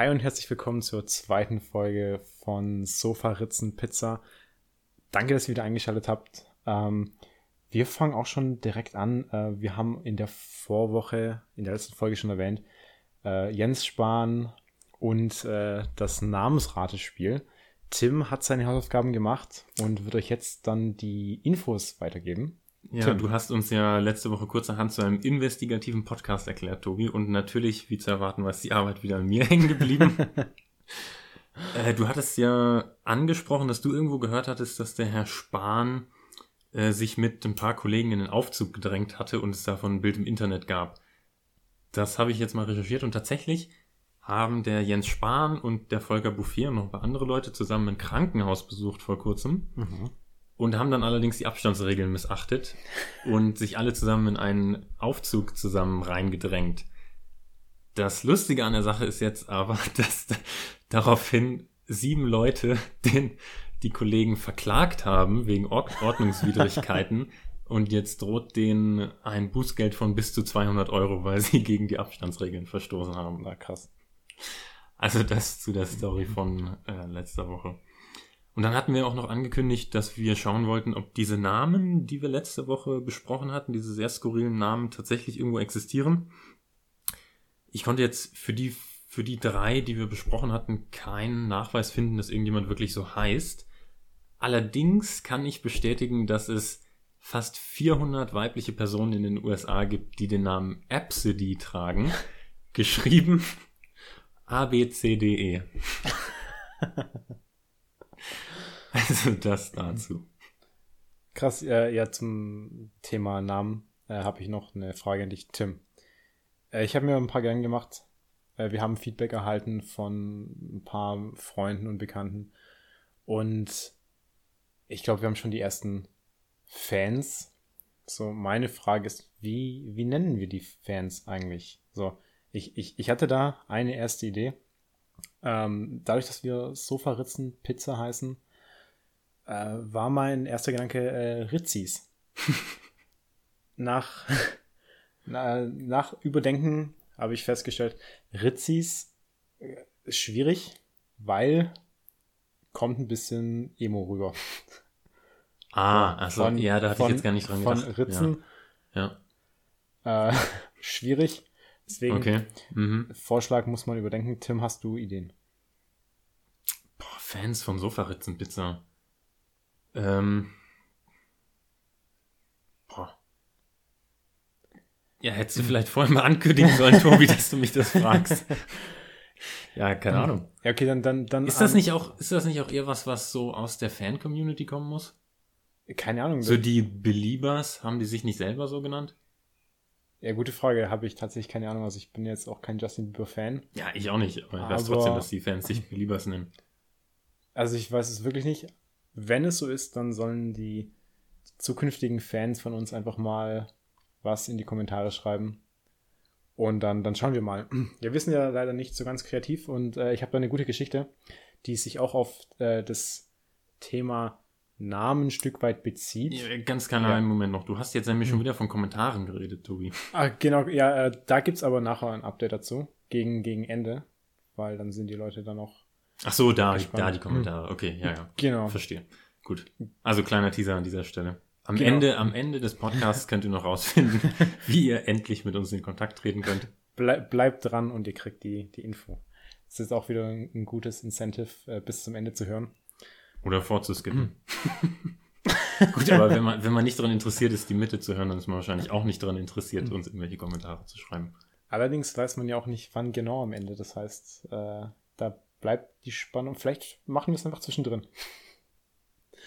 Hi und herzlich willkommen zur zweiten Folge von Sofa Ritzen Pizza. Danke, dass ihr wieder eingeschaltet habt. Ähm, wir fangen auch schon direkt an. Äh, wir haben in der Vorwoche, in der letzten Folge schon erwähnt, äh, Jens Spahn und äh, das Namensratespiel. Tim hat seine Hausaufgaben gemacht und wird euch jetzt dann die Infos weitergeben. Ja, Tim. du hast uns ja letzte Woche kurzerhand zu einem investigativen Podcast erklärt, Tobi. Und natürlich, wie zu erwarten, war die Arbeit wieder an mir hängen geblieben. äh, du hattest ja angesprochen, dass du irgendwo gehört hattest, dass der Herr Spahn äh, sich mit ein paar Kollegen in den Aufzug gedrängt hatte und es davon ein Bild im Internet gab. Das habe ich jetzt mal recherchiert und tatsächlich haben der Jens Spahn und der Volker Bouffier und noch ein paar andere Leute zusammen ein Krankenhaus besucht vor kurzem. Mhm und haben dann allerdings die Abstandsregeln missachtet und sich alle zusammen in einen Aufzug zusammen reingedrängt. Das Lustige an der Sache ist jetzt aber, dass daraufhin sieben Leute den, die Kollegen verklagt haben wegen Ordnungswidrigkeiten und jetzt droht denen ein Bußgeld von bis zu 200 Euro, weil sie gegen die Abstandsregeln verstoßen haben. Na krass. Also das zu der Story von äh, letzter Woche. Und dann hatten wir auch noch angekündigt, dass wir schauen wollten, ob diese Namen, die wir letzte Woche besprochen hatten, diese sehr skurrilen Namen tatsächlich irgendwo existieren. Ich konnte jetzt für die, für die drei, die wir besprochen hatten, keinen Nachweis finden, dass irgendjemand wirklich so heißt. Allerdings kann ich bestätigen, dass es fast 400 weibliche Personen in den USA gibt, die den Namen Absidy tragen. Geschrieben A, B, C, D, E. Also das dazu. Krass, äh, ja, zum Thema Namen äh, habe ich noch eine Frage an dich, Tim. Äh, ich habe mir ein paar Gedanken gemacht. Äh, wir haben Feedback erhalten von ein paar Freunden und Bekannten. Und ich glaube, wir haben schon die ersten Fans. So, meine Frage ist, wie, wie nennen wir die Fans eigentlich? So, ich, ich, ich hatte da eine erste Idee. Ähm, dadurch, dass wir Sofa-Ritzen Pizza heißen, äh, war mein erster Gedanke äh, Ritzis. nach, na, nach Überdenken habe ich festgestellt, Ritzis äh, ist schwierig, weil kommt ein bisschen Emo rüber. Ah, also von, ja, da hatte von, ich jetzt gar nicht dran gedacht. Von Ritzen. Ja. ja. Äh, schwierig. Deswegen, okay. mhm. Vorschlag muss man überdenken. Tim, hast du Ideen? Boah, Fans von Sofaritzenpizza. Ähm. Boah. Ja, hättest du vielleicht vorher mal ankündigen sollen, Tobi, dass du mich das fragst. Ja, keine hm. Ahnung. Ja, okay, dann, dann, dann. Ist das nicht auch, ist das nicht auch eher was, was so aus der Fan-Community kommen muss? Keine Ahnung. So die Beliebers, haben die sich nicht selber so genannt? Ja, gute Frage. Habe ich tatsächlich keine Ahnung. Also ich bin jetzt auch kein Justin Bieber-Fan. Ja, ich auch nicht. Aber ich weiß trotzdem, dass die Fans sich Beliebers nennen. Also ich weiß es wirklich nicht wenn es so ist, dann sollen die zukünftigen Fans von uns einfach mal was in die Kommentare schreiben. Und dann, dann schauen wir mal. Wir wissen ja leider nicht so ganz kreativ und äh, ich habe da eine gute Geschichte, die sich auch auf äh, das Thema Namen ein Stück weit bezieht. Ja, ganz kleiner ja. Moment noch. Du hast jetzt nämlich schon hm. wieder von Kommentaren geredet, Tobi. Ah, genau, ja, äh, da gibt es aber nachher ein Update dazu. Gegen, gegen Ende. Weil dann sind die Leute dann auch Ach so, da, da die Kommentare. Okay, ja, ja. Genau. Verstehe. Gut. Also kleiner Teaser an dieser Stelle. Am genau. Ende, am Ende des Podcasts könnt ihr noch rausfinden, wie ihr endlich mit uns in Kontakt treten könnt. Bleib, bleibt dran und ihr kriegt die, die Info. Das ist auch wieder ein, ein gutes Incentive, äh, bis zum Ende zu hören. Oder vorzuskippen. Gut, aber wenn man, wenn man nicht daran interessiert ist, die Mitte zu hören, dann ist man wahrscheinlich auch nicht daran interessiert, mhm. uns irgendwelche Kommentare zu schreiben. Allerdings weiß man ja auch nicht, wann genau am Ende. Das heißt, äh, da bleibt die Spannung. Vielleicht machen wir es einfach zwischendrin.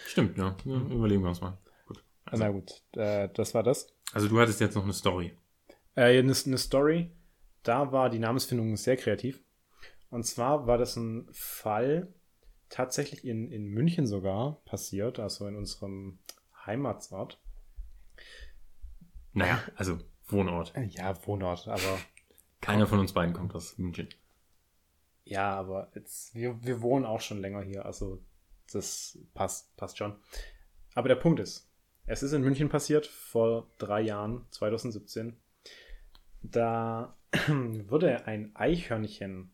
Stimmt, ja. ja überlegen wir uns mal. Gut. Also, Na gut, äh, das war das. Also du hattest jetzt noch eine Story. Äh, eine, eine Story. Da war die Namensfindung sehr kreativ. Und zwar war das ein Fall tatsächlich in, in München sogar passiert, also in unserem Heimatsort. Naja, also Wohnort. Ja, Wohnort, aber. Keiner von uns beiden kommt aus München. Ja, aber jetzt, wir, wir wohnen auch schon länger hier, also das passt, passt schon. Aber der Punkt ist, es ist in München passiert, vor drei Jahren, 2017. Da wurde ein Eichhörnchen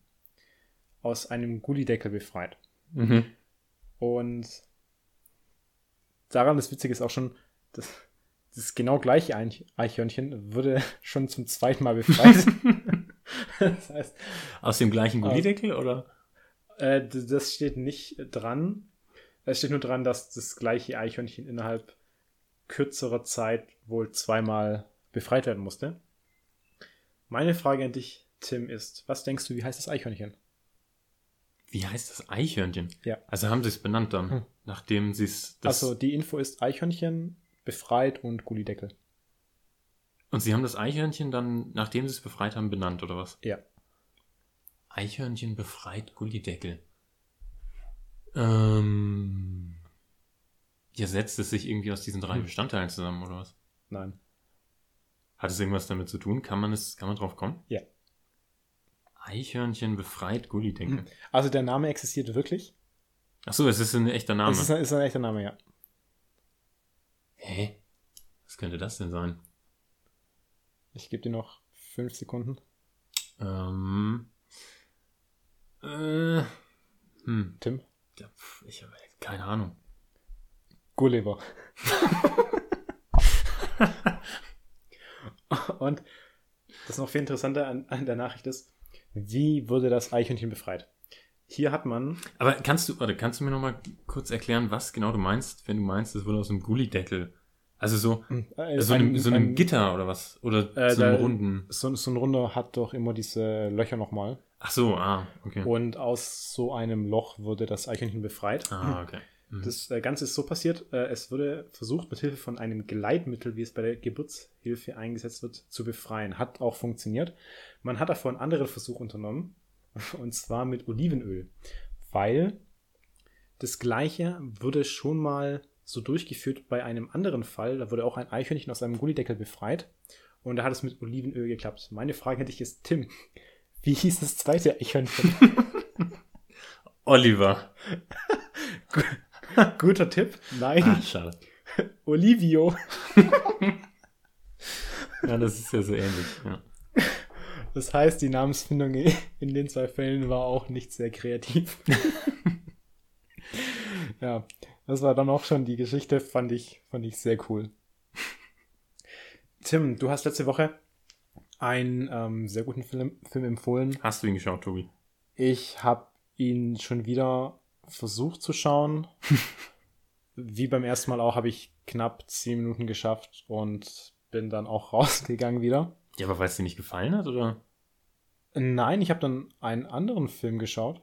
aus einem Gullideckel befreit. Mhm. Und daran das Witzige ist auch schon, das, das genau gleiche Eich- Eichhörnchen wurde schon zum zweiten Mal befreit. das heißt, Aus dem gleichen Gullideckel oder? äh, das steht nicht dran. Es steht nur dran, dass das gleiche Eichhörnchen innerhalb kürzerer Zeit wohl zweimal befreit werden musste. Meine Frage an dich, Tim, ist, was denkst du, wie heißt das Eichhörnchen? Wie heißt das Eichhörnchen? Ja. Also haben sie es benannt dann, Hm. nachdem sie es. das- Also die Info ist Eichhörnchen, befreit und Gullideckel. Und sie haben das Eichhörnchen dann, nachdem sie es befreit haben, benannt, oder was? Ja. Eichhörnchen befreit Gullideckel. Ähm. Ja, setzt es sich irgendwie aus diesen drei Hm. Bestandteilen zusammen, oder was? Nein. Hat es irgendwas damit zu tun? Kann man es, kann man drauf kommen? Ja. Eichhörnchen befreit Gullideckel. Hm. Also der Name existiert wirklich. Ach so, es ist ein echter Name. Es ist ein, ist ein echter Name, ja. Hä? Was könnte das denn sein? Ich gebe dir noch fünf Sekunden. Ähm. Äh. Hm. Tim? Ja, pf, ich habe keine Ahnung. Gulliver. Und das noch viel interessanter an, an der Nachricht ist, wie wurde das Eichhörnchen befreit? Hier hat man, Aber kannst du, warte, kannst du mir noch mal kurz erklären, was genau du meinst, wenn du meinst, es wurde aus einem Gullideckel? Also so, äh, so, einem, ein- so einem ein- Gitter oder was? Oder Äh, so einem runden? so, so ein Runder hat doch immer diese Löcher nochmal. Ach so, ah, okay. Und aus so einem Loch wurde das Eichhörnchen befreit. Ah, okay. Mhm. Das äh, Ganze ist so passiert, äh, es wurde versucht, mit Hilfe von einem Gleitmittel, wie es bei der Geburtshilfe eingesetzt wird, zu befreien. Hat auch funktioniert. Man hat davor einen anderen Versuch unternommen, und zwar mit Olivenöl, weil das Gleiche wurde schon mal so durchgeführt bei einem anderen Fall. Da wurde auch ein Eichhörnchen aus einem Gullideckel befreit und da hat es mit Olivenöl geklappt. Meine Frage hätte ich ist, Tim, wie hieß das zweite Eichhörnchen? Oliver. Guter Tipp. Nein, Ah, schade. Olivio. Ja, das ist ja so ähnlich. Ja. Das heißt, die Namensfindung in den zwei Fällen war auch nicht sehr kreativ. ja, das war dann auch schon die Geschichte, fand ich, fand ich sehr cool. Tim, du hast letzte Woche einen ähm, sehr guten Film, Film empfohlen. Hast du ihn geschaut, Tobi? Ich habe ihn schon wieder versucht zu schauen. Wie beim ersten Mal auch habe ich knapp zehn Minuten geschafft und bin dann auch rausgegangen wieder. Ja, aber weil es dir nicht gefallen hat, oder? Nein, ich habe dann einen anderen Film geschaut.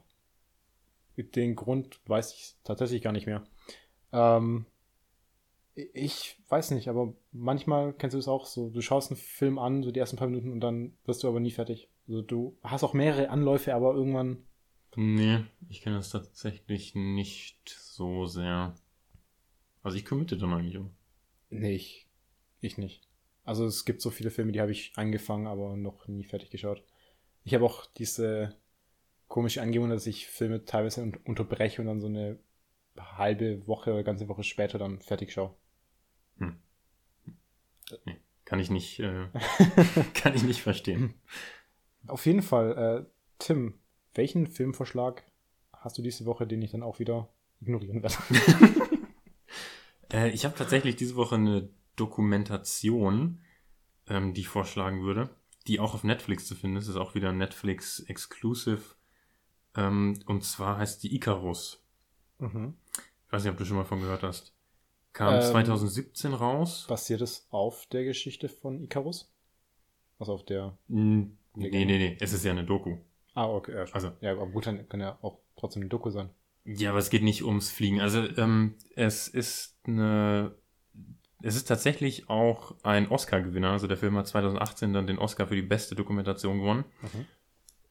Den Grund weiß ich tatsächlich gar nicht mehr. Ähm, ich weiß nicht, aber manchmal kennst du es auch so. Du schaust einen Film an, so die ersten paar Minuten und dann wirst du aber nie fertig. Also du hast auch mehrere Anläufe, aber irgendwann. Nee, ich kenne das tatsächlich nicht so sehr. Also ich committe dann eigentlich auch. Nee, ich, ich nicht. Also es gibt so viele Filme, die habe ich angefangen, aber noch nie fertig geschaut. Ich habe auch diese komische Angewohnheit, dass ich Filme teilweise un unterbreche und dann so eine halbe Woche oder ganze Woche später dann fertig schaue. Nee, kann ich nicht, äh, kann ich nicht verstehen. Auf jeden Fall, äh, Tim, welchen Filmvorschlag hast du diese Woche, den ich dann auch wieder ignorieren werde? Äh, ich habe tatsächlich diese Woche eine Dokumentation, ähm, die ich vorschlagen würde, die auch auf Netflix zu finden ist. ist auch wieder Netflix Exclusive. Ähm, und zwar heißt die Icarus. Mhm. Ich weiß nicht, ob du schon mal von gehört hast. Kam Ähm, 2017 raus. Basiert es auf der Geschichte von Icarus? Also auf der. Hm, Nee, nee, nee. Es ist ja eine Doku. Ah, okay. Ja, Also- ja, aber gut, dann kann ja auch trotzdem eine Doku sein. Ja, aber es geht nicht ums Fliegen. Also ähm, es ist eine, es ist tatsächlich auch ein Oscar-Gewinner. Also der Film hat 2018 dann den Oscar für die beste Dokumentation gewonnen. Mhm.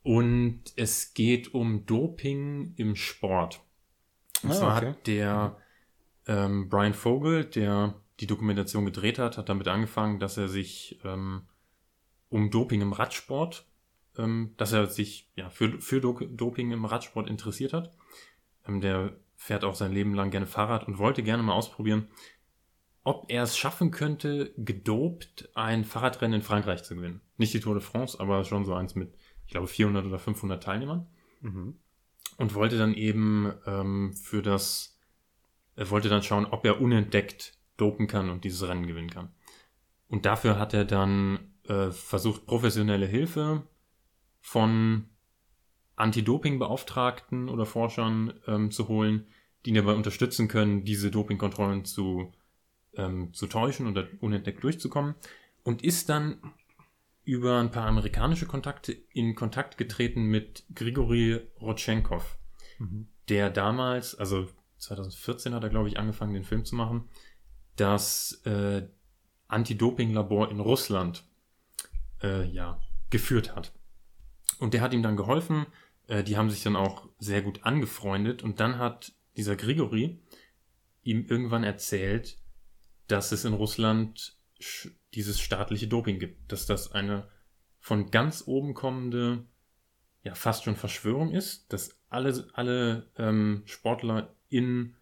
Und es geht um Doping im Sport. Und Ah, zwar okay. hat der ähm, Brian Vogel, der die Dokumentation gedreht hat, hat damit angefangen, dass er sich ähm, um Doping im Radsport, ähm, dass er sich ja, für, für Do Doping im Radsport interessiert hat. Ähm, der fährt auch sein Leben lang gerne Fahrrad und wollte gerne mal ausprobieren, ob er es schaffen könnte, gedopt ein Fahrradrennen in Frankreich zu gewinnen. Nicht die Tour de France, aber schon so eins mit, ich glaube, 400 oder 500 Teilnehmern. Mhm. Und wollte dann eben ähm, für das, er wollte dann schauen, ob er unentdeckt dopen kann und dieses Rennen gewinnen kann. Und dafür hat er dann äh, versucht, professionelle Hilfe von Anti-Doping-Beauftragten oder Forschern ähm, zu holen, die ihn dabei unterstützen können, diese Dopingkontrollen zu, ähm, zu täuschen oder unentdeckt durchzukommen. Und ist dann über ein paar amerikanische Kontakte in Kontakt getreten mit Grigori Rodchenkov, mhm. der damals, also 2014 hat er, glaube ich, angefangen, den Film zu machen, das äh, Anti-Doping-Labor in Russland äh, ja, geführt hat. Und der hat ihm dann geholfen. Äh, die haben sich dann auch sehr gut angefreundet. Und dann hat dieser Grigori ihm irgendwann erzählt, dass es in Russland dieses staatliche Doping gibt. Dass das eine von ganz oben kommende, ja, fast schon Verschwörung ist. Dass alle, alle ähm, Sportler in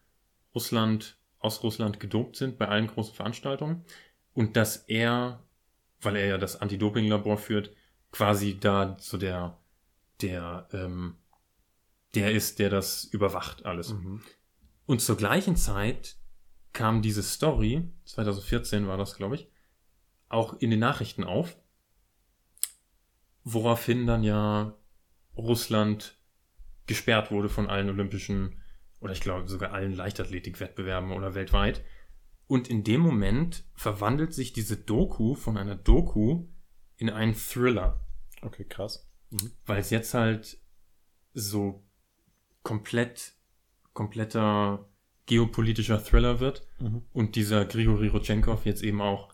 Russland, aus Russland gedopt sind bei allen großen Veranstaltungen. Und dass er, weil er ja das Anti-Doping-Labor führt, quasi da so der, der, ähm, der ist, der das überwacht alles. Mhm. Und zur gleichen Zeit kam diese Story, 2014 war das, glaube ich, auch in den Nachrichten auf, woraufhin dann ja Russland gesperrt wurde von allen olympischen oder ich glaube sogar allen Leichtathletikwettbewerben oder weltweit. Und in dem Moment verwandelt sich diese Doku von einer Doku in einen Thriller. Okay, krass. Mhm. Weil es jetzt halt so komplett, kompletter geopolitischer Thriller wird mhm. und dieser Grigori Rodchenkov jetzt eben auch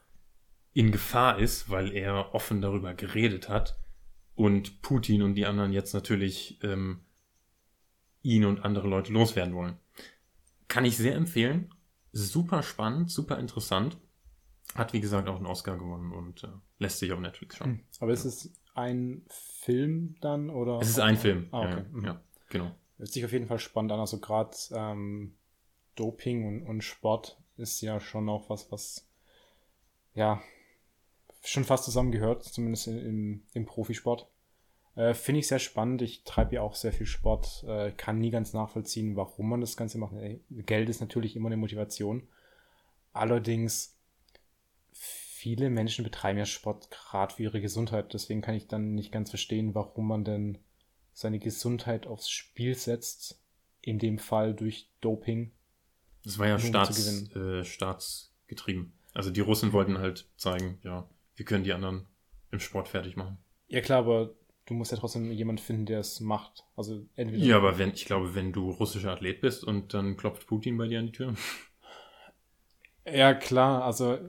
in Gefahr ist, weil er offen darüber geredet hat und Putin und die anderen jetzt natürlich ähm, ihn und andere Leute loswerden wollen. Kann ich sehr empfehlen. Super spannend, super interessant. Hat wie gesagt auch einen Oscar gewonnen und äh, lässt sich auf Netflix schauen. Hm. Aber ist es ein Film dann oder? Es ist ein Film. Ah, okay. Ja, ja, genau. Hört sich auf jeden Fall spannend an. Also gerade ähm, Doping und, und Sport ist ja schon auch was, was ja schon fast zusammengehört, zumindest im, im Profisport. Äh, Finde ich sehr spannend. Ich treibe ja auch sehr viel Sport, äh, kann nie ganz nachvollziehen, warum man das Ganze macht. Geld ist natürlich immer eine Motivation. Allerdings viele Menschen betreiben ja Sport gerade für ihre Gesundheit. Deswegen kann ich dann nicht ganz verstehen, warum man denn seine Gesundheit aufs Spiel setzt. In dem Fall durch Doping. Das war ja Staats, äh, staatsgetrieben. Also die Russen wollten halt zeigen, ja, wir können die anderen im Sport fertig machen. Ja klar, aber du musst ja trotzdem jemanden finden, der es macht. Also entweder. Ja, aber wenn, ich glaube, wenn du russischer Athlet bist und dann klopft Putin bei dir an die Tür. Ja, klar, also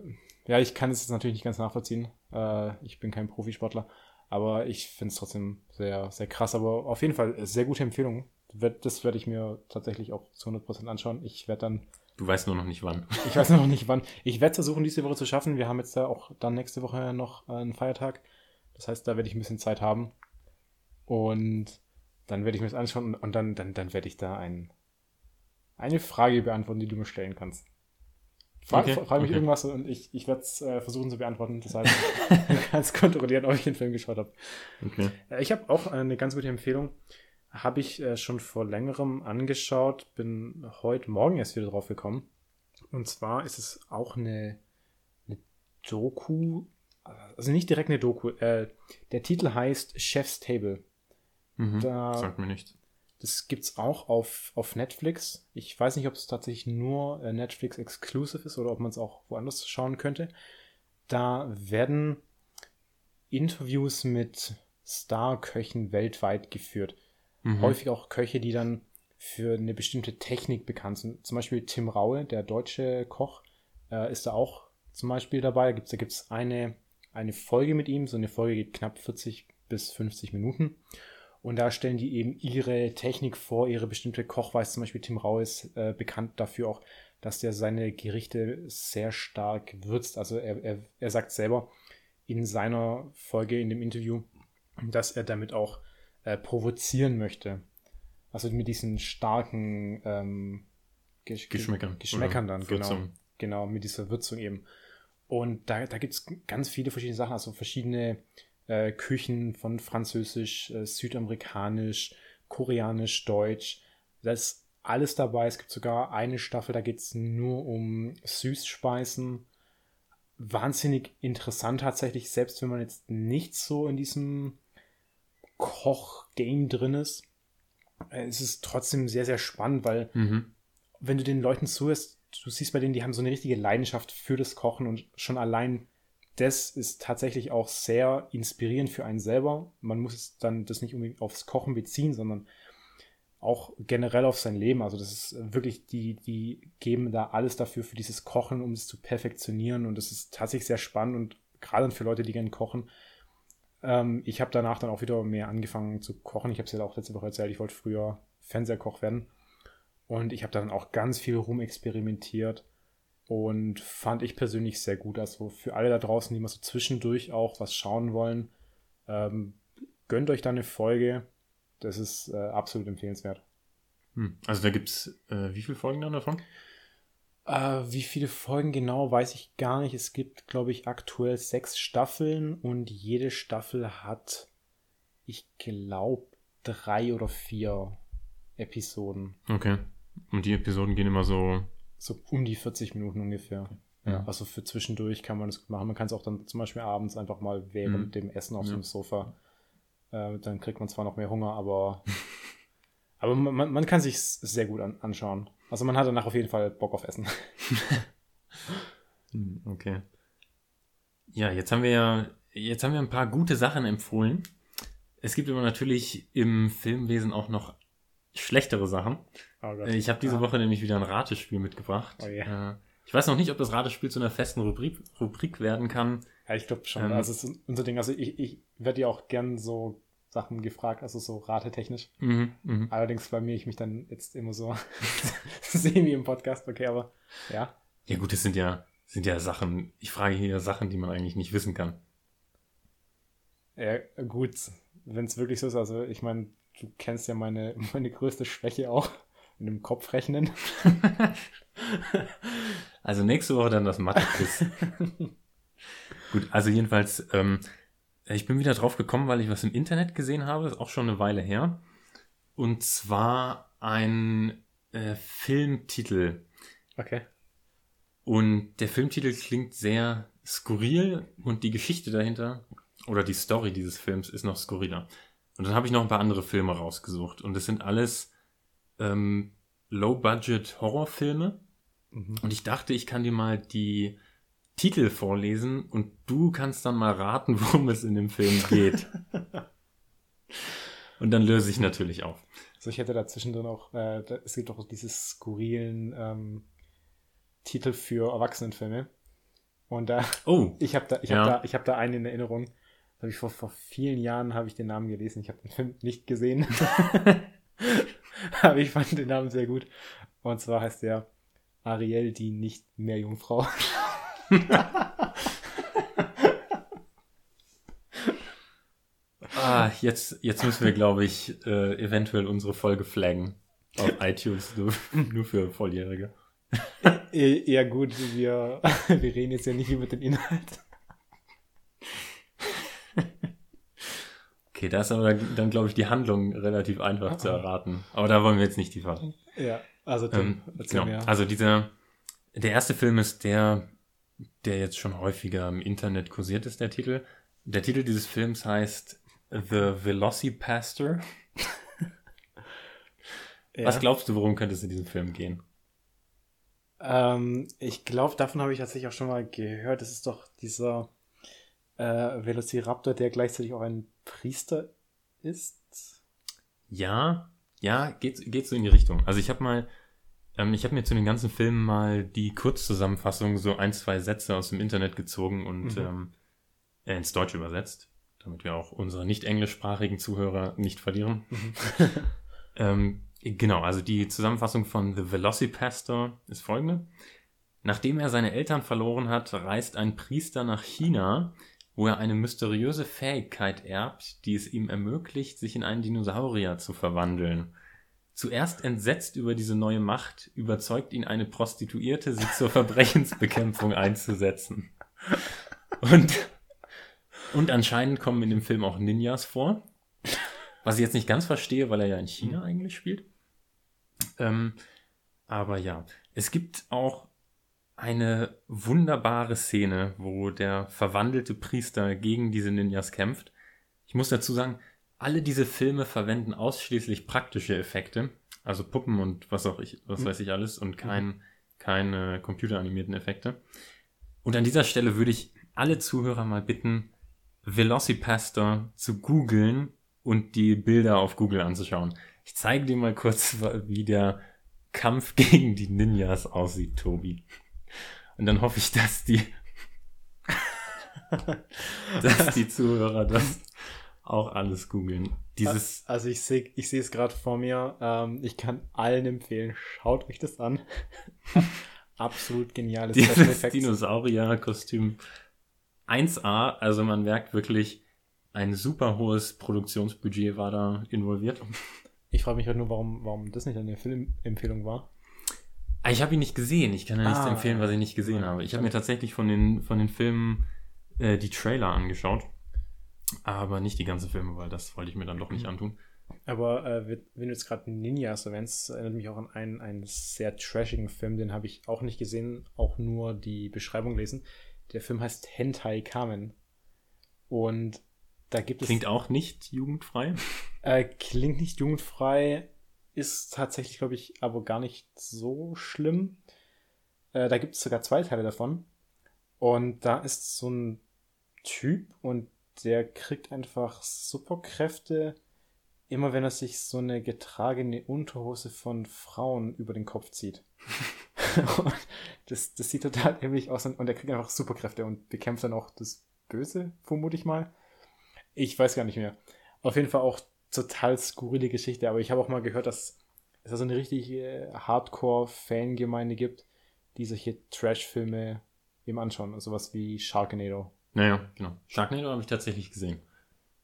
ja, ich kann es jetzt natürlich nicht ganz nachvollziehen. Äh, ich bin kein Profisportler, aber ich finde es trotzdem sehr, sehr krass. Aber auf jeden Fall sehr gute Empfehlung. Das werde ich mir tatsächlich auch zu 100% anschauen. Ich werde dann. Du weißt nur noch nicht wann. Ich weiß noch nicht wann. Ich werde versuchen, diese Woche zu schaffen. Wir haben jetzt da auch dann nächste Woche noch einen Feiertag. Das heißt, da werde ich ein bisschen Zeit haben. Und dann werde ich mir das anschauen und dann, dann, dann werde ich da ein, eine Frage beantworten, die du mir stellen kannst. Frag, okay, frag mich okay. irgendwas und ich, ich werde es äh, versuchen zu beantworten. Das heißt, du kannst kontrollieren, ob ich den Film geschaut habe. Okay. Äh, ich habe auch eine ganz gute Empfehlung. Habe ich äh, schon vor längerem angeschaut, bin heute Morgen erst wieder drauf gekommen. Und zwar ist es auch eine, eine Doku, also nicht direkt eine Doku. Äh, der Titel heißt Chef's Table. Mhm, da, sagt mir nichts. Das gibt's auch auf, auf Netflix. Ich weiß nicht, ob es tatsächlich nur äh, Netflix exclusive ist oder ob man es auch woanders schauen könnte. Da werden Interviews mit Star-Köchen weltweit geführt. Mhm. Häufig auch Köche, die dann für eine bestimmte Technik bekannt sind. Zum Beispiel Tim Raue, der deutsche Koch, äh, ist da auch zum Beispiel dabei. Da gibt es eine, eine Folge mit ihm. So eine Folge geht knapp 40 bis 50 Minuten. Und da stellen die eben ihre Technik vor, ihre bestimmte Kochweise. Zum Beispiel Tim Rau ist äh, bekannt dafür auch, dass der seine Gerichte sehr stark würzt. Also er, er, er sagt selber in seiner Folge, in dem Interview, dass er damit auch äh, provozieren möchte. Also mit diesen starken ähm, Gesch Geschmäckern. Geschmäckern dann, genau. Genau, mit dieser Würzung eben. Und da, da gibt es ganz viele verschiedene Sachen, also verschiedene äh, Küchen von Französisch, äh, Südamerikanisch, Koreanisch, Deutsch. Da ist alles dabei. Es gibt sogar eine Staffel, da geht es nur um Süßspeisen. Wahnsinnig interessant tatsächlich, selbst wenn man jetzt nicht so in diesem Koch-Game drin ist. Äh, es ist trotzdem sehr, sehr spannend, weil Mhm. wenn du den Leuten zuhörst, du siehst bei denen, die haben so eine richtige Leidenschaft für das Kochen und schon allein das ist tatsächlich auch sehr inspirierend für einen selber. Man muss es dann das nicht unbedingt aufs Kochen beziehen, sondern auch generell auf sein Leben. Also das ist wirklich, die, die geben da alles dafür für dieses Kochen, um es zu perfektionieren und das ist tatsächlich sehr spannend und gerade für Leute, die gerne kochen. Ähm, ich habe danach dann auch wieder mehr angefangen zu kochen. Ich habe es ja auch letzte Woche erzählt, ich wollte früher Fernsehkoch werden. Und ich habe dann auch ganz viel rumexperimentiert und fand ich persönlich sehr gut. Also für alle da draußen, die mal so zwischendurch auch was schauen wollen, ähm, gönnt euch da eine Folge. Das ist äh, absolut empfehlenswert. Hm. Also da gibt's äh, wie viele Folgen dann davon? Äh, wie viele Folgen genau, weiß ich gar nicht. Es gibt, glaube ich, aktuell sechs Staffeln und jede Staffel hat, ich glaube, drei oder vier Episoden. Okay. Und die Episoden gehen immer so. So um die 40 Minuten ungefähr. Ja. Also für zwischendurch kann man das gut machen. Man kann es auch dann zum Beispiel abends einfach mal während Mhm. dem Essen auf Ja. einem Sofa. Äh, dann kriegt man zwar noch mehr Hunger, aber, aber man, man- man kann sich sehr gut an, anschauen. Also man hat danach auf jeden Fall Bock auf Essen. Hm, Okay. Ja, jetzt haben wir ja, jetzt haben wir ein paar gute Sachen empfohlen. Es gibt aber natürlich im Filmwesen auch noch schlechtere Sachen. Oh. Äh, Ich habe diese Ah. Woche nämlich wieder ein Ratespiel mitgebracht. Oh je. Äh, Ich weiß noch nicht, ob das Ratespiel zu einer festen Rubrik, Rubrik werden kann. Ja, ich glaube schon. Ähm, also es ist unser Ding. Also ich, ich werde ja auch gern so Sachen gefragt, also so ratetechnisch. Mhm, mhm. Allerdings blamier ich mich dann jetzt immer so semi im Podcast, okay, aber ja. Ja gut, das sind ja, sind ja Sachen, ich frage hier Sachen, die man eigentlich nicht wissen kann. Ja, gut, wenn es wirklich so ist, also ich meine, du kennst ja meine, meine größte Schwäche auch in dem Kopfrechnen. Also nächste Woche dann das Mathe-Quiz. Gut, also jedenfalls, ähm, ich bin wieder drauf gekommen, weil ich was im Internet gesehen habe, ist auch schon eine Weile her. Und zwar ein äh, Filmtitel. Okay. Und der Filmtitel klingt sehr skurril und die Geschichte dahinter oder die Story dieses Films ist noch skurriler. Und dann habe ich noch ein paar andere Filme rausgesucht. Und das sind alles ähm, Low-Budget-Horrorfilme. Mhm. Und ich dachte, ich kann dir mal die Titel vorlesen und du kannst dann mal raten, worum es in dem Film geht. und dann löse ich natürlich auf. So, ich hätte da zwischendrin auch, äh, da, es gibt auch diese skurrilen ähm, Titel für Erwachsenenfilme. Und da, Oh, ich habe da, ich Ja. habe da, ich habe da einen in Erinnerung. Habe ich vor, vor vielen Jahren habe ich den Namen gelesen. Ich habe den Film nicht gesehen. Aber ich fand den Namen sehr gut. Und zwar heißt der Ariel, die nicht mehr Jungfrau. ah, jetzt, jetzt müssen wir, glaube ich, äh, eventuell unsere Folge flaggen. Auf iTunes, nur, nur für Volljährige. Eh- Eher gut, wir, wir reden jetzt ja nicht über den Inhalt. Okay, da ist aber dann, glaube ich, die Handlung relativ einfach zu erraten. Aber da wollen wir jetzt nicht tiefer rein. Ja, also Tim, Ähm, genau. mir. Also dieser, der erste Film ist der, der jetzt schon häufiger im Internet kursiert ist, der Titel. Der Titel dieses Films heißt The Velocipastor. ja. Was glaubst du, worum könnte es in diesem Film gehen? Ähm, ich glaube, davon habe ich tatsächlich auch schon mal gehört. Das ist doch dieser äh, Velociraptor, der gleichzeitig auch ein Priester ist. Ja, ja, geht, geht so in die Richtung. Also ich habe mal, ähm, ich habe mir zu den ganzen Filmen mal die Kurzzusammenfassung, so ein, zwei Sätze aus dem Internet gezogen und Mhm. ähm, äh, ins Deutsche übersetzt, damit wir auch unsere nicht englischsprachigen Zuhörer nicht verlieren. Ähm, genau, also die Zusammenfassung von The Velocipastor ist folgende. Nachdem er seine Eltern verloren hat, reist ein Priester nach China, wo er eine mysteriöse Fähigkeit erbt, die es ihm ermöglicht, sich in einen Dinosaurier zu verwandeln. Zuerst entsetzt über diese neue Macht, überzeugt ihn eine Prostituierte, sie zur Verbrechensbekämpfung einzusetzen. Und, und anscheinend kommen in dem Film auch Ninjas vor. Was ich jetzt nicht ganz verstehe, weil er ja in China mhm. eigentlich spielt. Ähm, aber ja, es gibt auch eine wunderbare Szene, wo der verwandelte Priester gegen diese Ninjas kämpft. Ich muss dazu sagen, alle diese Filme verwenden ausschließlich praktische Effekte, also Puppen und was auch ich, was mhm. weiß ich alles und kein, mhm. keine computeranimierten Effekte. Und an dieser Stelle würde ich alle Zuhörer mal bitten, Velocipastor zu googeln und die Bilder auf Google anzuschauen. Ich zeige dir mal kurz, wie der Kampf gegen die Ninjas aussieht, Tobi. Und dann hoffe ich, dass die, dass die Zuhörer das auch alles googeln. Dieses. Also ich sehe, ich sehe es gerade vor mir. Ähm, ich kann allen empfehlen, schaut euch das an. Absolut geniales Dieses Dinosaurier-Kostüm 1A. Also man merkt wirklich, ein super hohes Produktionsbudget war da involviert. Ich frage mich halt nur, warum, warum das nicht eine Filmempfehlung war. Ah, ich habe ihn nicht gesehen. Ich kann ja nichts ah, empfehlen, was ich nicht gesehen habe. Ich habe mir tatsächlich von den, von den Filmen äh, die Trailer angeschaut. Aber nicht die ganzen Filme, weil das wollte ich mir dann doch nicht mhm. antun. Aber äh, wenn du jetzt gerade Ninjas erwähnst, erinnert mich auch an einen, einen sehr trashigen Film, den habe ich auch nicht gesehen, auch nur die Beschreibung lesen. Der Film heißt Hentai Kamen. Und da gibt es. Klingt auch nicht jugendfrei. Äh, klingt nicht jugendfrei, ist tatsächlich, glaube ich, aber gar nicht so schlimm. Äh, da gibt es sogar zwei Teile davon. Und da ist so ein Typ und der kriegt einfach Superkräfte, immer wenn er sich so eine getragene Unterhose von Frauen über den Kopf zieht. das, das sieht total ähnlich aus und er kriegt einfach Superkräfte und bekämpft dann auch das Böse, vermute ich mal. Ich weiß gar nicht mehr. Auf jeden Fall auch total skurrile Geschichte, aber ich habe auch mal gehört, dass es da so eine richtige Hardcore-Fangemeinde gibt, die solche Trash-Filme eben anschauen. Sowas wie Sharknado. Naja, genau. Sharknado habe ich tatsächlich gesehen.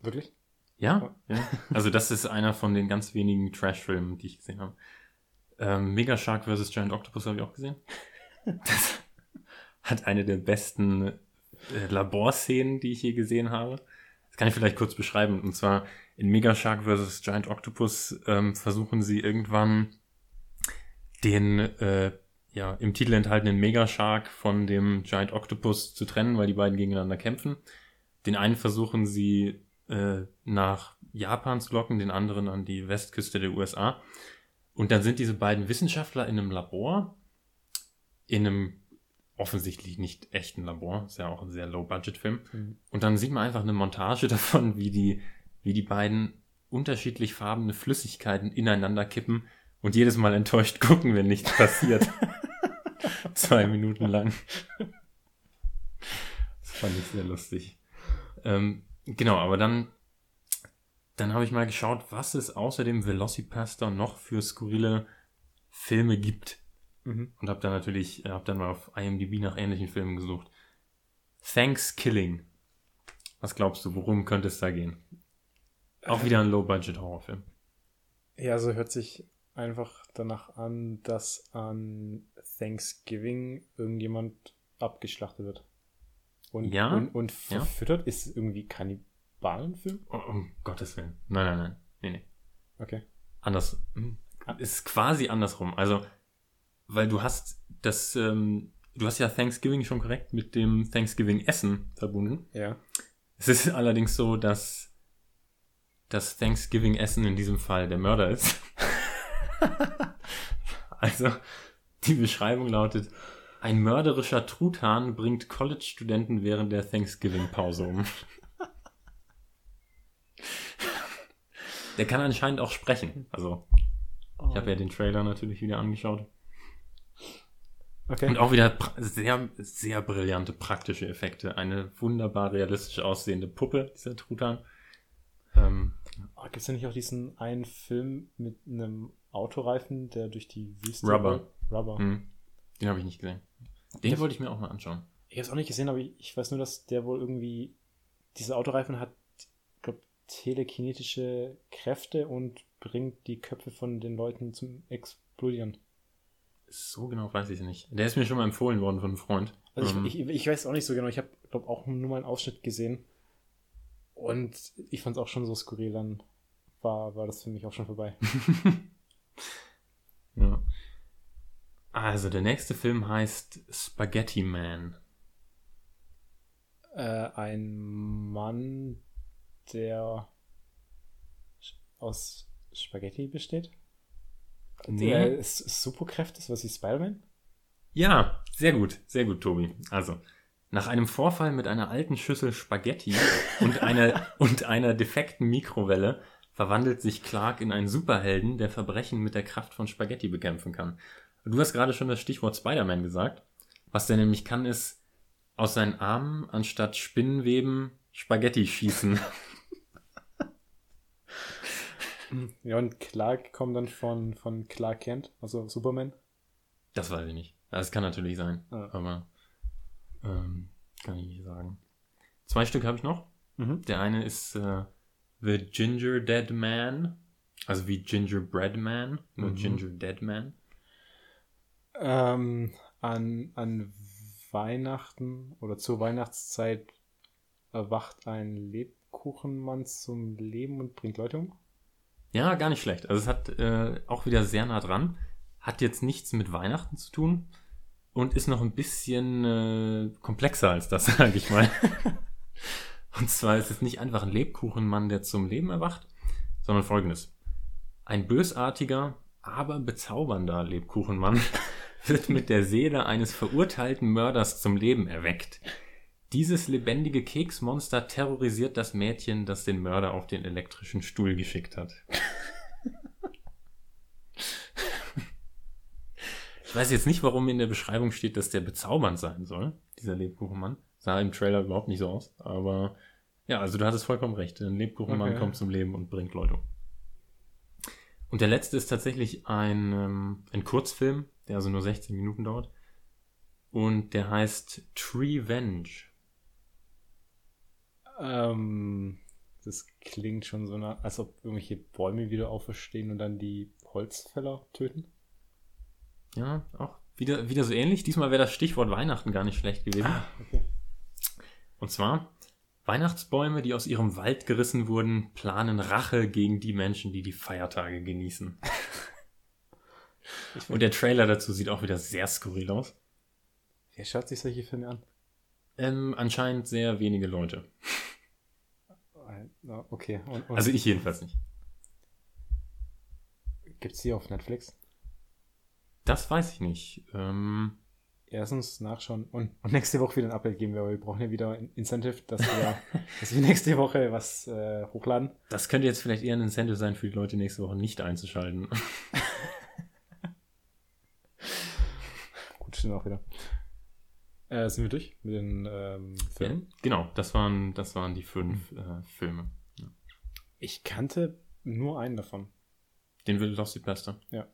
Wirklich? Ja, ja. Also das ist einer von den ganz wenigen Trash-Filmen, die ich gesehen habe. Ähm, Mega Shark vs. Giant Octopus habe ich auch gesehen. Das hat eine der besten äh, Laborszenen, die ich je gesehen habe. Das kann ich vielleicht kurz beschreiben. Und zwar in Mega Shark vs. Giant Octopus ähm, versuchen sie irgendwann den äh, ja, im Titel enthaltenen Mega Shark von dem Giant Octopus zu trennen, weil die beiden gegeneinander kämpfen. Den einen versuchen sie äh, nach Japan zu locken, den anderen an die Westküste der USA. Und dann sind diese beiden Wissenschaftler in einem Labor, in einem offensichtlich nicht echten Labor, ist ja auch ein sehr Low-Budget-Film. Mhm. Und dann sieht man einfach eine Montage davon, wie die, wie die beiden unterschiedlich farbene Flüssigkeiten ineinander kippen und jedes Mal enttäuscht gucken, wenn nichts passiert. Zwei Minuten lang. Das fand ich sehr lustig. Ähm, genau, aber dann, dann habe ich mal geschaut, was es außer dem Velocipaster noch für skurrile Filme gibt. Mhm. Und habe dann natürlich, äh, habe dann mal auf IMDb nach ähnlichen Filmen gesucht. Thanksgiving. Was glaubst du, worum könnte es da gehen? Auch wieder ein Low-Budget-Horrorfilm. Ja, so hört sich einfach danach an, dass an Thanksgiving irgendjemand abgeschlachtet wird. Und, ja? und, und verfüttert? Ja? Ist irgendwie Kannibalenfilm? Oh, um Gottes Willen. Nein, nein, nein. Nee, nee. Okay. Anders. Hm. Ist quasi andersrum. Also, weil du hast das, ähm, du hast ja Thanksgiving schon korrekt mit dem Thanksgiving-Essen verbunden. Ja. Es ist allerdings so, dass das Thanksgiving-Essen in diesem Fall der Mörder ist. also, die Beschreibung lautet, ein mörderischer Truthahn bringt College-Studenten während der Thanksgiving-Pause um. Der kann anscheinend auch sprechen. Also, ich habe ja den Trailer natürlich wieder angeschaut. Okay. Und auch wieder sehr, sehr brillante praktische Effekte. Eine wunderbar realistisch aussehende Puppe, dieser Truthahn. Ähm, Gibt es denn nicht auch diesen einen Film mit einem Autoreifen, der durch die Wüste. Rubber. Rubber. Mhm. Den habe ich nicht gesehen. Den das, wollte ich mir auch mal anschauen. Ich habe es auch nicht gesehen, aber ich, ich, weiß nur, dass der wohl irgendwie. Dieser Autoreifen hat, glaube telekinetische Kräfte und bringt die Köpfe von den Leuten zum Explodieren. So genau weiß ich es nicht. Der ist mir schon mal empfohlen worden von einem Freund. Also ich, ähm. ich, ich, weiß auch nicht so genau. Ich habe, glaube auch nur mal einen Ausschnitt gesehen. Und ich fand es auch schon so skurril dann war, war das für mich auch schon vorbei. ja. Also, der nächste Film heißt Spaghetti Man. Äh, ein Mann, der aus Spaghetti besteht? Nee. Der ist Superkräfte, was wie Spider-Man? Ja, sehr gut, sehr gut, Tobi. Also, nach einem Vorfall mit einer alten Schüssel Spaghetti und einer, und einer defekten Mikrowelle verwandelt sich Clark in einen Superhelden, der Verbrechen mit der Kraft von Spaghetti bekämpfen kann. Du hast gerade schon das Stichwort Spider-Man gesagt. Was der nämlich kann, ist aus seinen Armen anstatt Spinnenweben Spaghetti schießen. Ja, und Clark kommt dann von, von Clark Kent, also Superman. Das weiß ich nicht. Das kann natürlich sein, Ja. aber ähm, kann ich nicht sagen. Zwei Stück habe ich noch. Mhm. Der eine ist äh, The Ginger Dead Man, also wie Gingerbread Man, nur Mhm. Ginger Dead Man. Ähm, an, an Weihnachten oder zur Weihnachtszeit erwacht ein Lebkuchenmann zum Leben und bringt Leute um. Ja, gar nicht schlecht. Also es hat äh, auch wieder sehr nah dran. Hat jetzt nichts mit Weihnachten zu tun und ist noch ein bisschen äh, komplexer als das, sage ich mal. und zwar ist es nicht einfach ein Lebkuchenmann, der zum Leben erwacht, sondern folgendes. Ein bösartiger, aber bezaubernder Lebkuchenmann wird mit der Seele eines verurteilten Mörders zum Leben erweckt. Dieses lebendige Keksmonster terrorisiert das Mädchen, das den Mörder auf den elektrischen Stuhl geschickt hat. Ich weiß jetzt nicht, warum in der Beschreibung steht, dass der bezaubernd sein soll, dieser Lebkuchenmann. Sah im Trailer überhaupt nicht so aus, aber ja, also du hattest vollkommen recht. Ein Lebkuchenmann Okay. kommt zum Leben und bringt Leute um. Und der letzte ist tatsächlich ein, ähm, ein Kurzfilm, der also nur 16 Minuten dauert. Und der heißt Treevenge. Ähm, das klingt schon so, nach, als ob irgendwelche Bäume wieder auferstehen und dann die Holzfäller töten. Ja, auch wieder, wieder so ähnlich. Diesmal wäre das Stichwort Weihnachten gar nicht schlecht gewesen. okay. Und zwar, Weihnachtsbäume, die aus ihrem Wald gerissen wurden, planen Rache gegen die Menschen, die die Feiertage genießen. Und der Trailer dazu sieht auch wieder sehr skurril aus. Wer schaut sich solche Filme an? Ähm, anscheinend sehr wenige Leute. Ah, Okay. Und, und Also ich jedenfalls nicht. gibt's die auf Netflix? Das weiß ich nicht. Ähm, Erstens nachschauen und, und nächste Woche wieder ein Update geben, weil wir brauchen ja wieder ein Incentive, dass wir, dass wir nächste Woche was äh, hochladen. das könnte jetzt vielleicht eher ein Incentive sein für die Leute nächste Woche nicht einzuschalten. Gut, stimmt auch wieder. Äh, sind wir durch mit den ähm, Filmen? genau, das waren, das waren die fünf äh, Filme. Ich kannte nur einen davon. Den Velocipastor. Ja.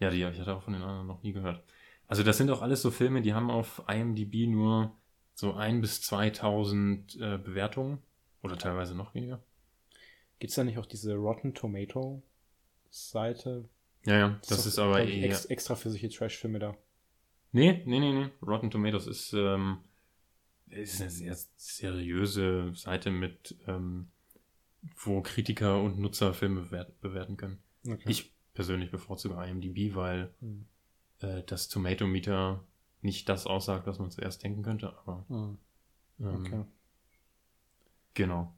Ja, die, ich hatte auch von den anderen noch nie gehört. Also das sind auch alles so Filme, die haben auf IMDb nur so ein bis 2000 äh, Bewertungen oder teilweise noch weniger. Gibt's da nicht auch diese Rotten Tomato Seite? Ja, ja, das ist aber glaub ich, eher... ex, extra für solche Trash-Filme da. Nee, nee, nee, nee. Rotten Tomatoes ist, ähm, ist eine sehr seriöse Seite mit, ähm, wo Kritiker und Nutzer Filme bewert, bewerten können. Okay. Ich persönlich bevorzuge IMDb, weil Hm. äh, das Tomatometer nicht das aussagt, was man zuerst denken könnte, aber Hm, ähm, okay. genau.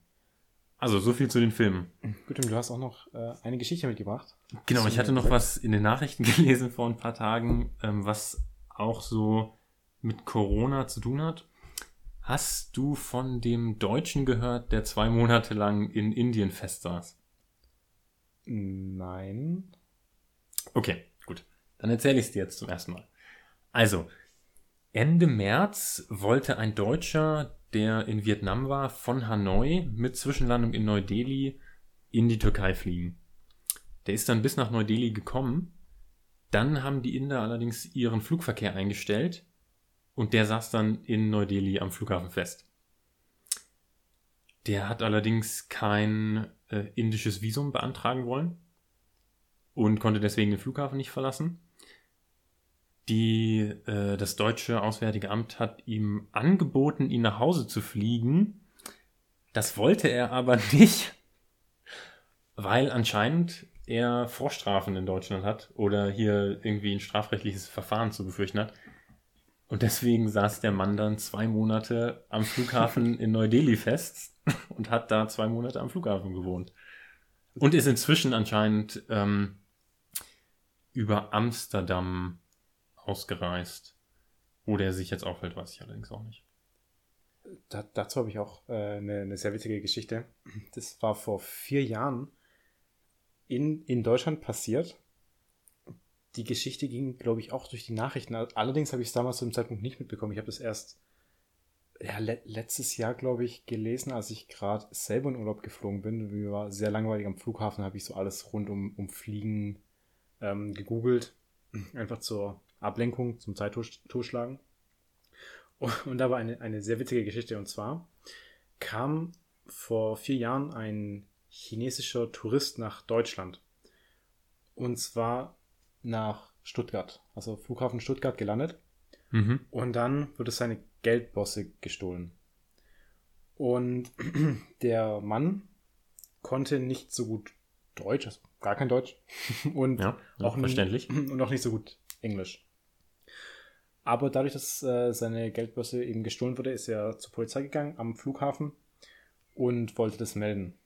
Also so viel zu den Filmen. Gut, und du hast auch noch äh, eine Geschichte mitgebracht. Genau, ich hatte noch was in den Nachrichten gelesen vor ein paar Tagen, ähm, was auch so mit Corona zu tun hat. Hast du von dem Deutschen gehört, der zwei Monate lang in Indien festsaß? Nein. Okay, gut. Dann erzähle ich es dir jetzt zum ersten Mal. Also, Ende März wollte ein Deutscher, der in Vietnam war, von Hanoi mit Zwischenlandung in Neu-Delhi in die Türkei fliegen. Der ist dann bis nach Neu-Delhi gekommen. Dann haben die Inder allerdings ihren Flugverkehr eingestellt und der saß dann in Neu-Delhi am Flughafen fest. Der hat allerdings kein äh, indisches Visum beantragen wollen und konnte deswegen den Flughafen nicht verlassen. Die, äh, das deutsche Auswärtige Amt hat ihm angeboten, ihn nach Hause zu fliegen. Das wollte er aber nicht, Weil anscheinend er Vorstrafen in Deutschland hat oder hier irgendwie ein strafrechtliches Verfahren zu befürchten hat. Und deswegen saß der Mann dann zwei Monate am Flughafen in Neu-Delhi fest und hat da zwei Monate am Flughafen gewohnt. Und ist inzwischen anscheinend ähm, über Amsterdam ausgereist. Wo der sich jetzt aufhält, weiß ich allerdings auch nicht. Da, dazu habe ich auch äh, eine, eine sehr witzige Geschichte. Das war vor vier Jahren in, in Deutschland passiert. Die Geschichte ging, glaube ich, auch durch die Nachrichten. Allerdings habe ich es damals zu dem Zeitpunkt nicht mitbekommen. Ich habe das erst ja, le letztes Jahr, glaube ich, gelesen, als ich gerade selber in Urlaub geflogen bin. Mir war sehr langweilig am Flughafen, habe ich so alles rund um, um Fliegen ähm, gegoogelt. Einfach zur Ablenkung, zum Zeittotschlagen. Und da war eine, eine sehr witzige Geschichte. Und zwar kam vor vier Jahren ein chinesischer Tourist nach Deutschland. Und zwar nach Stuttgart, also Flughafen Stuttgart gelandet. Mhm. Und dann wurde seine Geldbosse gestohlen. Und der Mann konnte nicht so gut Deutsch, also gar kein Deutsch. und ja, auch verständlich. Und auch nicht so gut Englisch. Aber dadurch, dass äh, seine Geldbörse eben gestohlen wurde, ist er zur Polizei gegangen am Flughafen und wollte das melden.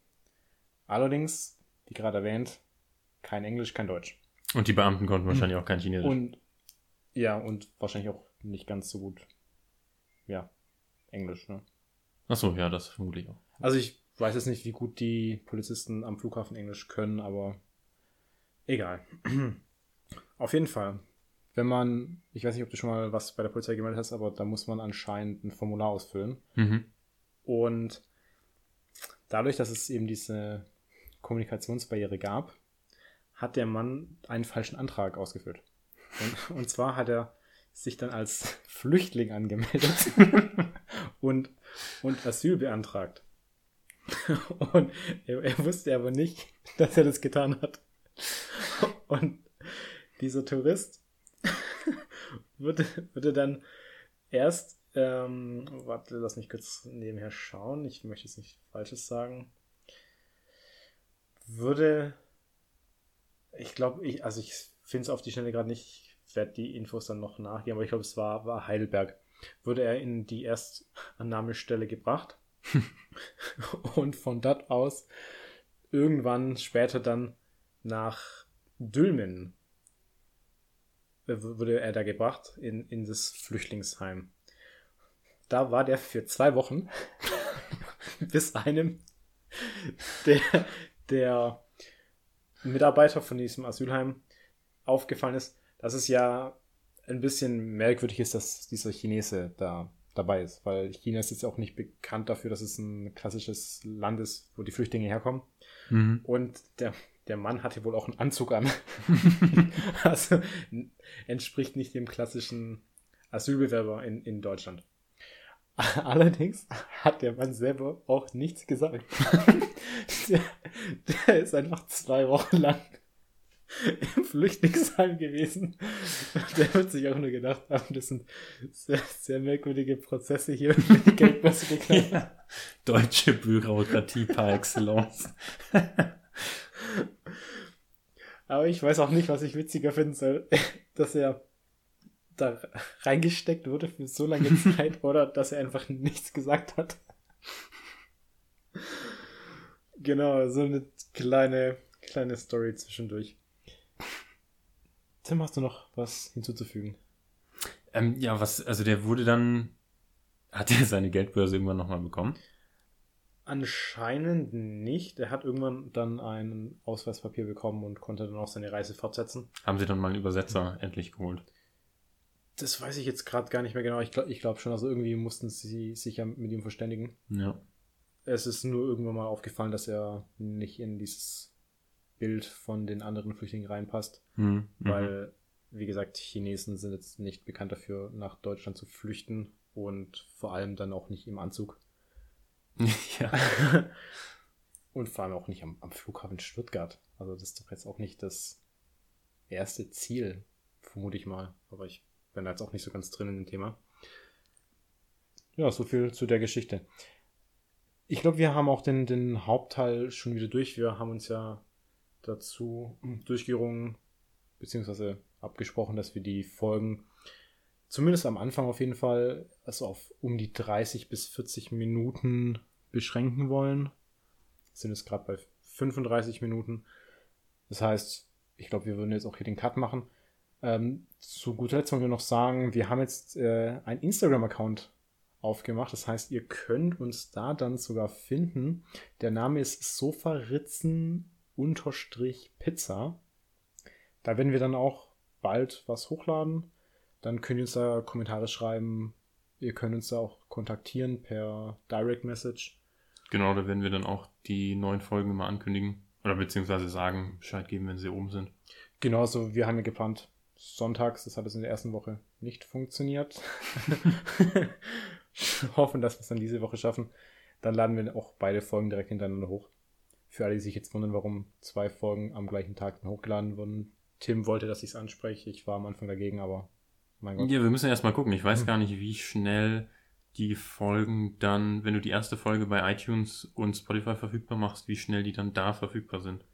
Allerdings, wie gerade erwähnt, kein Englisch, kein Deutsch. Und die Beamten konnten wahrscheinlich auch kein Chinesisch. Und ja, und wahrscheinlich auch nicht ganz so gut, ja, Englisch, ne? Ach so, ja, das vermute ich auch. Also ich weiß jetzt nicht, wie gut die Polizisten am Flughafen Englisch können, aber egal. Auf jeden Fall, wenn man, ich weiß nicht, ob du schon mal was bei der Polizei gemeldet hast, aber da muss man anscheinend ein Formular ausfüllen. Mhm. Und dadurch, dass es eben diese Kommunikationsbarriere gab, hat der Mann einen falschen Antrag ausgefüllt. Und, und zwar hat er sich dann als Flüchtling angemeldet und, und Asyl beantragt. Und er, er, wusste aber nicht, dass er das getan hat. Und dieser Tourist würde, würde dann erst, ähm, warte, lass mich kurz nebenher schauen, ich möchte jetzt nicht Falsches sagen, würde, ich glaube, ich, also ich finde es auf die Schnelle gerade nicht, ich werde die Infos dann noch nachgehen, aber ich glaube, es war, war Heidelberg, wurde er in die Erstannahmestelle gebracht und von dort aus irgendwann später dann nach Dülmen wurde er da gebracht in, in das Flüchtlingsheim. Da war der für zwei Wochen, bis einem der, der Mitarbeiter von diesem Asylheim aufgefallen ist, dass es ja ein bisschen merkwürdig ist, dass dieser Chinese da dabei ist, weil China ist jetzt auch nicht bekannt dafür, dass es ein klassisches Land ist, wo die Flüchtlinge herkommen. Mhm. Und der, der Mann hatte wohl auch einen Anzug an. also entspricht nicht dem klassischen Asylbewerber in, in Deutschland. Allerdings hat der Mann selber auch nichts gesagt. der, der ist einfach zwei Wochen lang im Flüchtlingsheim gewesen. Der wird sich auch nur gedacht haben, das sind sehr, sehr merkwürdige Prozesse hier mit die Geldbörse. Ja. Deutsche Bürokratie par excellence. Aber ich weiß auch nicht, was ich witziger finden soll, dass er da reingesteckt wurde für so lange Zeit oder dass er einfach nichts gesagt hat. Genau, so eine kleine, kleine Story zwischendurch. Tim, hast du noch was hinzuzufügen? Ähm, ja, was, also der wurde dann, hat er seine Geldbörse irgendwann nochmal bekommen? Anscheinend nicht. Er hat irgendwann dann ein Ausweispapier bekommen und konnte dann auch seine Reise fortsetzen. Haben sie dann mal einen Übersetzer endlich geholt? Das weiß ich jetzt gerade gar nicht mehr genau. Ich glaube ich glaub schon, also irgendwie mussten sie sich ja mit ihm verständigen. Ja. Es ist nur irgendwann mal aufgefallen, dass er nicht in dieses Bild von den anderen Flüchtlingen reinpasst. Mhm. Weil, wie gesagt, Chinesen sind jetzt nicht bekannt dafür, nach Deutschland zu flüchten und vor allem dann auch nicht im Anzug. ja. und vor allem auch nicht am, am Flughafen Stuttgart. Also das ist doch jetzt auch nicht das erste Ziel, vermute ich mal. Aber ich bin da jetzt auch nicht so ganz drin in dem Thema. Ja, so viel zu der Geschichte. Ich glaube, wir haben auch den, den Hauptteil schon wieder durch. Wir haben uns ja dazu durchgerungen, beziehungsweise abgesprochen, dass wir die Folgen zumindest am Anfang auf jeden Fall also auf um die 30 bis 40 Minuten beschränken wollen. Sind es gerade bei 35 Minuten. Das heißt, ich glaube, wir würden jetzt auch hier den Cut machen. Ähm, zu guter Letzt wollen wir noch sagen, wir haben jetzt äh, einen Instagram-Account aufgemacht. Das heißt, ihr könnt uns da dann sogar finden. Der Name ist Sofaritzen-Pizza. Da werden wir dann auch bald was hochladen. Dann könnt ihr uns da Kommentare schreiben. Ihr könnt uns da auch kontaktieren per Direct Message. Genau, da werden wir dann auch die neuen Folgen immer ankündigen. Oder beziehungsweise sagen, Bescheid geben, wenn sie oben sind. Genau, so wir haben ja geplant, sonntags, das hat es in der ersten Woche nicht funktioniert. Hoffen, dass wir es dann diese Woche schaffen. Dann laden wir auch beide Folgen direkt hintereinander hoch. Für alle, die sich jetzt wundern, warum zwei Folgen am gleichen Tag hochgeladen wurden. Tim wollte, dass ich es anspreche. Ich war am Anfang dagegen, aber mein Gott. Ja, wir müssen erstmal gucken. Ich weiß hm. gar nicht, wie schnell die Folgen dann, wenn du die erste Folge bei iTunes und Spotify verfügbar machst, wie schnell die dann da verfügbar sind.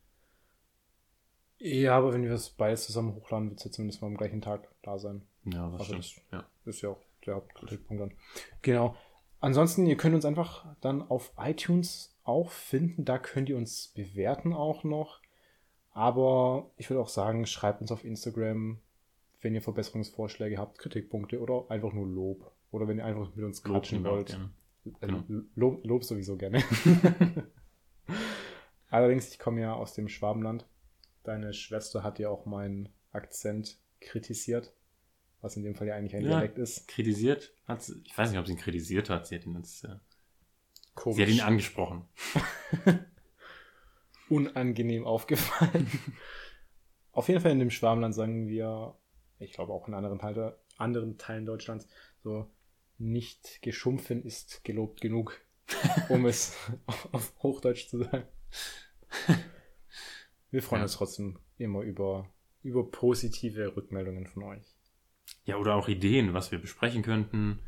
Ja, aber wenn wir es beides zusammen hochladen, wird es ja zumindest mal am gleichen Tag da sein. Ja, das also stimmt. Das ja. ist ja auch der Hauptkritikpunkt dann. Genau. Ansonsten, ihr könnt uns einfach dann auf iTunes auch finden. Da könnt ihr uns bewerten auch noch. Aber ich würde auch sagen, schreibt uns auf Instagram, wenn ihr Verbesserungsvorschläge habt, Kritikpunkte oder einfach nur Lob. Oder wenn ihr einfach mit uns quatschen wollt. Genau. Lob, Lob sowieso gerne. Allerdings, ich komme ja aus dem Schwabenland. Deine Schwester hat ja auch meinen Akzent kritisiert, was in dem Fall ja eigentlich ein ja, Dialekt ist. Kritisiert hat sie, ich weiß nicht, ob sie ihn kritisiert hat, sie hat ihn jetzt, äh, Komisch. sie hat ihn angesprochen. Unangenehm aufgefallen. Auf jeden Fall in dem Schwabenland sagen wir, ich glaube auch in anderen, Teile, anderen Teilen Deutschlands, so nicht geschumpfen ist gelobt genug, um es auf Hochdeutsch zu sagen. Wir freuen ja. uns trotzdem immer über, über positive Rückmeldungen von euch. Ja, oder auch Ideen, was wir besprechen könnten.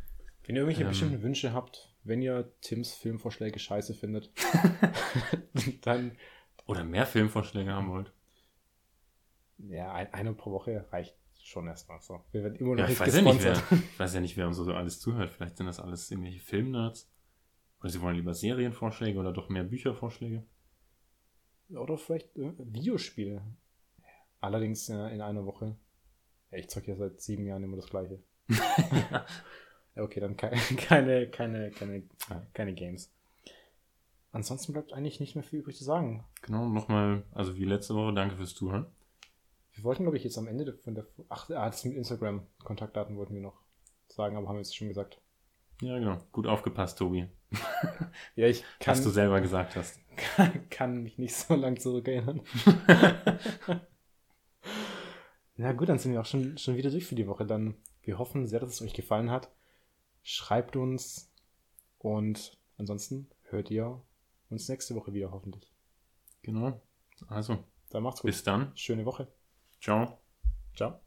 Wenn ihr irgendwelche ähm, bestimmten Wünsche habt, wenn ihr Tims Filmvorschläge scheiße findet, dann. Oder mehr Filmvorschläge haben wollt. Ja, ein, eine pro Woche reicht schon erstmal so. Wir werden immer noch ja, ich weiß ja nicht, wer, ich weiß ja nicht, wer uns so alles zuhört. Vielleicht sind das alles irgendwelche Filmnerds. Oder sie wollen lieber Serienvorschläge oder doch mehr Büchervorschläge. Oder vielleicht äh, Videospiele. Allerdings äh, in einer Woche. Ich zocke ja seit sieben Jahren immer das gleiche. okay, dann keine, keine, keine, keine, keine Games. Ansonsten bleibt eigentlich nicht mehr viel übrig zu sagen. Genau, nochmal, also wie letzte Woche, danke fürs Zuhören. Wir wollten, glaube ich, jetzt am Ende von der. Ach, ah, das mit Instagram. Kontaktdaten wollten wir noch sagen, aber haben wir jetzt schon gesagt. Ja, genau. Gut aufgepasst, Tobi. ja, ich kann. Was du selber gesagt hast. Kann, kann mich nicht so lang zurückerinnern. Na gut, dann sind wir auch schon, schon wieder durch für die Woche. Dann, wir hoffen sehr, dass es euch gefallen hat. Schreibt uns und ansonsten hört ihr uns nächste Woche wieder, hoffentlich. Genau. Also, dann macht's gut. Bis dann. Schöne Woche. Ciao. Ciao.